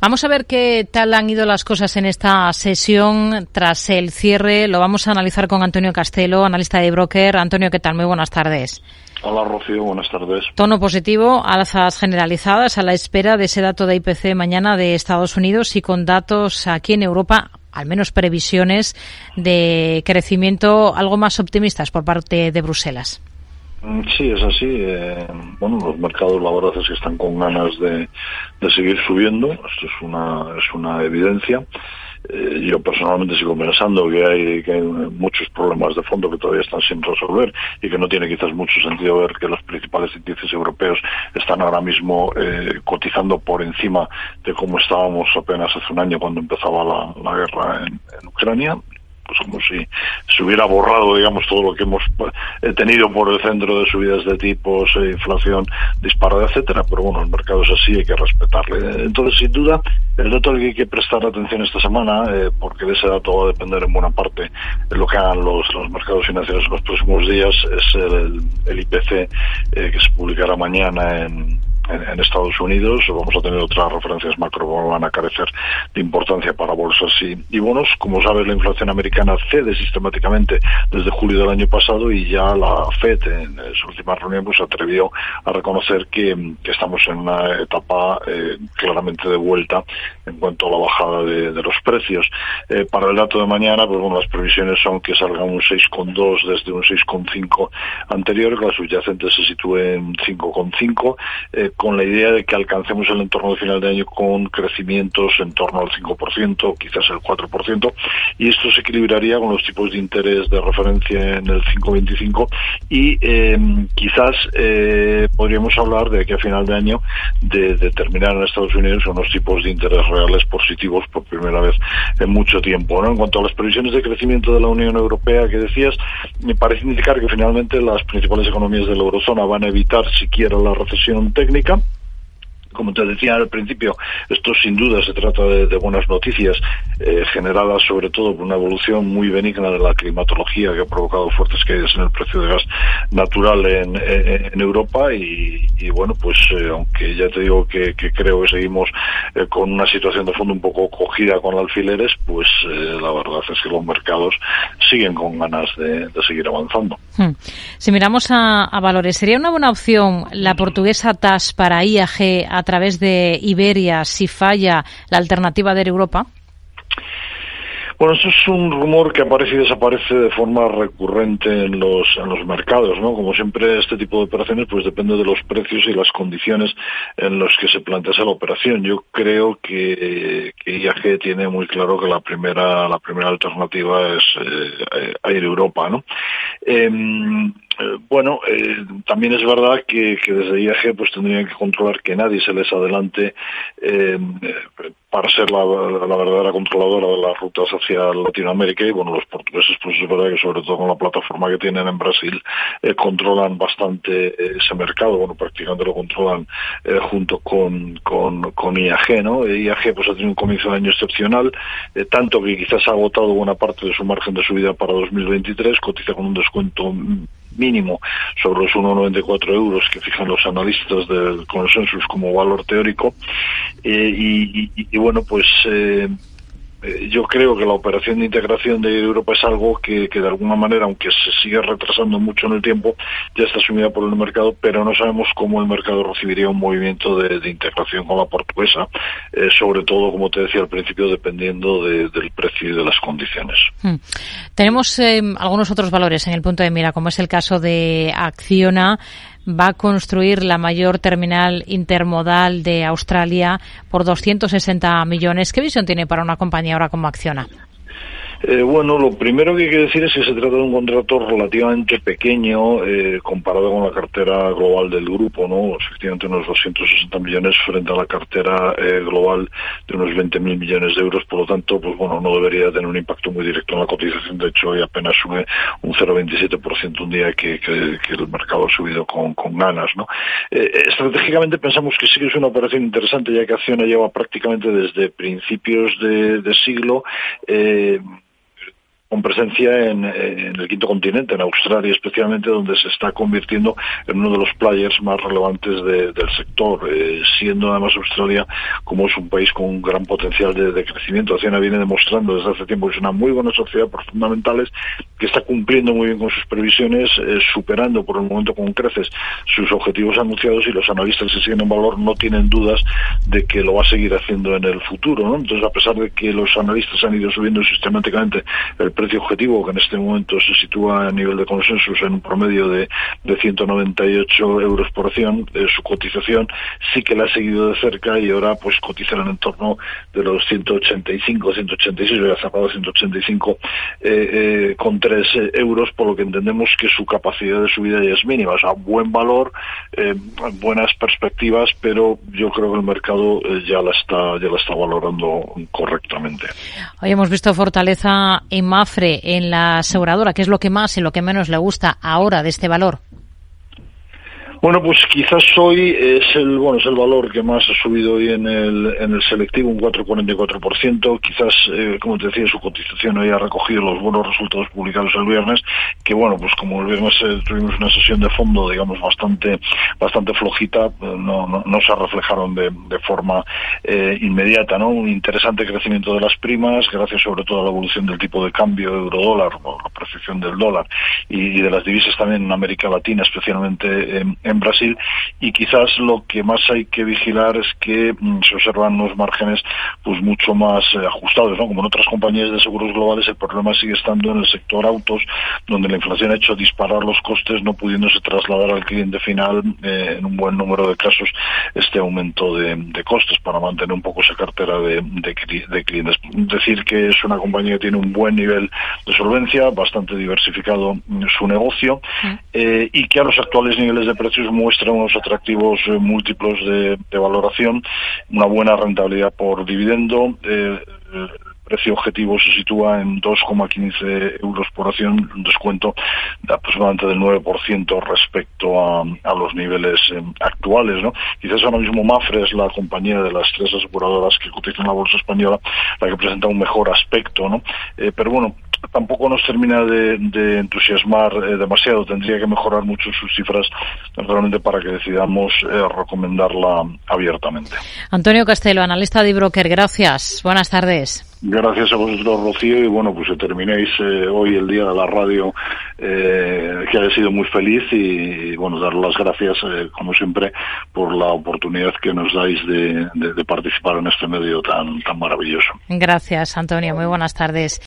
Vamos a ver qué tal han ido las cosas en esta sesión tras el cierre. Lo vamos a analizar con Antonio Castelo, analista de broker. Antonio, ¿qué tal? Muy buenas tardes. Hola Rocío, buenas tardes. Tono positivo, alzas generalizadas a la espera de ese dato de IPC mañana de Estados Unidos y con datos aquí en Europa, al menos previsiones de crecimiento algo más optimistas por parte de Bruselas. Mm, sí, es así. Eh, bueno, los mercados la verdad es que están con ganas de, seguir subiendo. Esto es una, es una evidencia. Eh, yo personalmente sigo pensando que hay, que muchos problemas de fondo que todavía están sin resolver y que no tiene quizás mucho sentido ver que los principales índices europeos están ahora mismo eh, cotizando por encima de cómo estábamos apenas hace un año cuando empezaba la, guerra en Ucrania pues como si se hubiera borrado, digamos, todo lo que hemos eh, tenido por el centro de subidas de tipos, e inflación disparada, etcétera. Pero bueno, el mercado es así, hay que respetarle. Entonces, sin duda, el dato al que hay que prestar atención esta semana, eh, porque de ese dato va a depender en buena parte de lo que hagan los, mercados financieros en los próximos días, es el, IPC eh, que se publicará mañana en en, Estados Unidos. Vamos a tener otras referencias macro que van a carecer de importancia para bolsas y, y bonos. Como sabes, la inflación americana cede sistemáticamente desde julio del año pasado y ya la FED en su última reunión pues atrevió a reconocer que, estamos en una etapa eh, claramente de vuelta en cuanto a la bajada de, los precios. Eh, para el dato de mañana, pues bueno, las previsiones son que salga un 6,2 desde un 6,5 anterior, que la subyacente se sitúe en 5,5. Eh, con la idea de que alcancemos el entorno de final de año con crecimientos en torno al 5%, quizás el 4%, y esto se equilibraría con los tipos de interés de referencia en el 5,25 y em, quizás eh, podríamos hablar de que a final de año de, terminar en Estados Unidos unos tipos de interés reales positivos por primera vez en mucho tiempo. ¿no? En cuanto a las previsiones de crecimiento de la Unión Europea que decías, me parece indicar que finalmente las principales economías de la eurozona van a evitar siquiera la recesión técnica Rica como te decía al principio, esto sin duda se trata de, buenas noticias, eh, generadas sobre todo por una evolución muy benigna de la climatología que ha provocado fuertes caídas en el precio de gas natural en, Europa y, bueno, pues eh, aunque ya te digo que, creo que seguimos eh, con una situación de fondo un poco cogida con alfileres, pues la verdad es que los mercados siguen con ganas de, seguir avanzando. Hmm. Si miramos a, a, valores, ¿sería una buena opción la portuguesa TAS para IAG a través de Iberia si falla la alternativa de Europa? Bueno, eso es un rumor que aparece y desaparece de forma recurrente en los, en los mercados, ¿no? Como siempre, este tipo de operaciones pues depende de los precios y las condiciones en los que se plantea esa operación. Yo creo que, que IAG tiene muy claro que la primera, la primera alternativa es eh, Air Europa, ¿no? Em, eh, bueno, eh, también es verdad que, desde IAG pues tendrían que controlar que nadie se les adelante eh, para ser la, verdadera controladora de las rutas hacia Latinoamérica y bueno, los portugueses pues es verdad que sobre todo con la plataforma que tienen en Brasil controlan bastante ese mercado, bueno, prácticamente lo controlan junto con, con, IAG, ¿no? IAG pues ha tenido un comienzo de año excepcional, tanto que quizás ha agotado buena parte de su margen de subida para 2023, cotiza con un descuento mínimo sobre los 1,94 euros que fijan los analistas del consensus como valor teórico. Eh, y, y, bueno, pues eh, yo creo que la operación de integración de Europa es algo que, de alguna manera, aunque se sigue retrasando mucho en el tiempo, ya está asumida por el mercado, pero no sabemos cómo el mercado recibiría un movimiento de, integración con la portuguesa, eh, sobre todo, como te decía al principio, dependiendo del precio y de las condiciones. Hmm. Tenemos eh, algunos otros valores en el punto de mira, como es el caso de Acciona va a construir la mayor terminal intermodal de Australia por 260 millones. ¿Qué visión tiene para una compañía ahora como Acciona? Eh, bueno, lo primero que hay que decir es que se trata de un contrato relativamente pequeño eh, comparado con la cartera global del grupo, ¿no? Efectivamente unos 260 millones frente a la cartera eh, global de unos 20.000 millones de euros, por lo tanto, pues bueno, no debería tener un impacto muy directo en la cotización, de hecho hoy apenas sube un 0,27% un día que, el mercado ha subido con, ganas, ¿no? estratégicamente pensamos que sí que es una operación interesante ya que Acciona lleva prácticamente desde principios de, de siglo con presencia en, el quinto continente, en Australia especialmente, donde se está convirtiendo en uno de los players más relevantes del sector, eh, siendo además Australia como es un país con un gran potencial de, crecimiento. Acciona viene demostrando desde hace tiempo que es una muy buena sociedad por fundamentales, que está cumpliendo muy bien con sus previsiones, eh, superando por el momento con creces sus objetivos anunciados y los analistas que siguen en valor no tienen dudas de que lo va a seguir haciendo en el futuro. Entonces, a pesar de que los analistas han ido subiendo sistemáticamente el precio objetivo, que en este momento se sitúa a nivel de consenso en un promedio de, de 198 euros por acción, eh, su cotización sí que la ha seguido de cerca y ahora pues cotiza en torno de los 185, 186, ya cerrado 185 eh, eh, con 3 euros, por lo que entendemos que su capacidad de subida ya es mínima. O sea, buen valor, eh, buenas perspectivas, pero yo creo que el mercado ya la está ya la está valorando correctamente. Hoy hemos visto fortaleza en En la aseguradora, ¿qué es lo que más y lo que menos le gusta ahora de este valor? Bueno, pues quizás hoy es el bueno es el valor que más ha subido hoy en el, en el selectivo, un 4,44%. Quizás, eh, como te decía, su cotización hoy ha recogido los buenos resultados publicados el viernes, que bueno, pues como viernes eh, tuvimos una sesión de fondo, digamos, bastante bastante flojita, eh, no, no, no, se reflejaron de, forma inmediata, ¿no? Un interesante crecimiento de las primas, gracias sobre todo a la evolución del tipo de cambio euro-dólar, o la percepción del dólar, y, de las divisas también en América Latina, especialmente en en Brasil y quizás lo que más hay que vigilar es que mm, se observan unos márgenes pues mucho más eh, ajustados, ¿no? Como en otras compañías de seguros globales el problema sigue estando en el sector autos, donde la inflación ha hecho disparar los costes, no pudiéndose trasladar al cliente final eh, en un buen número de casos este aumento de, costes para mantener un poco esa cartera de, de, clientes. Decir que es una compañía que tiene un buen nivel de solvencia, bastante diversificado su negocio eh, y que a los actuales niveles de precios muestra unos atractivos eh, múltiplos de, valoración, una buena rentabilidad por dividendo. Eh, precio objetivo se sitúa en 2,15 euros por acción, un descuento de aproximadamente del 9% respecto a, los niveles eh, actuales. ¿no? Quizás ahora mismo Mafre es la compañía de las tres aseguradoras que cotizan la bolsa española la que presenta un mejor aspecto. ¿no? pero bueno, tampoco nos termina de, entusiasmar eh, demasiado. Tendría que mejorar mucho sus cifras realmente para que decidamos eh, recomendarla abiertamente. Antonio Castelo, analista de Broker, gracias. Buenas tardes. Gracias a vosotros, Rocío, y bueno, pues terminéis eh, hoy el día de la radio, que haya sido muy feliz y, bueno, dar las gracias, como siempre, por la oportunidad que nos dais de, de, participar en este medio tan, tan maravilloso. Gracias, Antonio. Muy buenas tardes.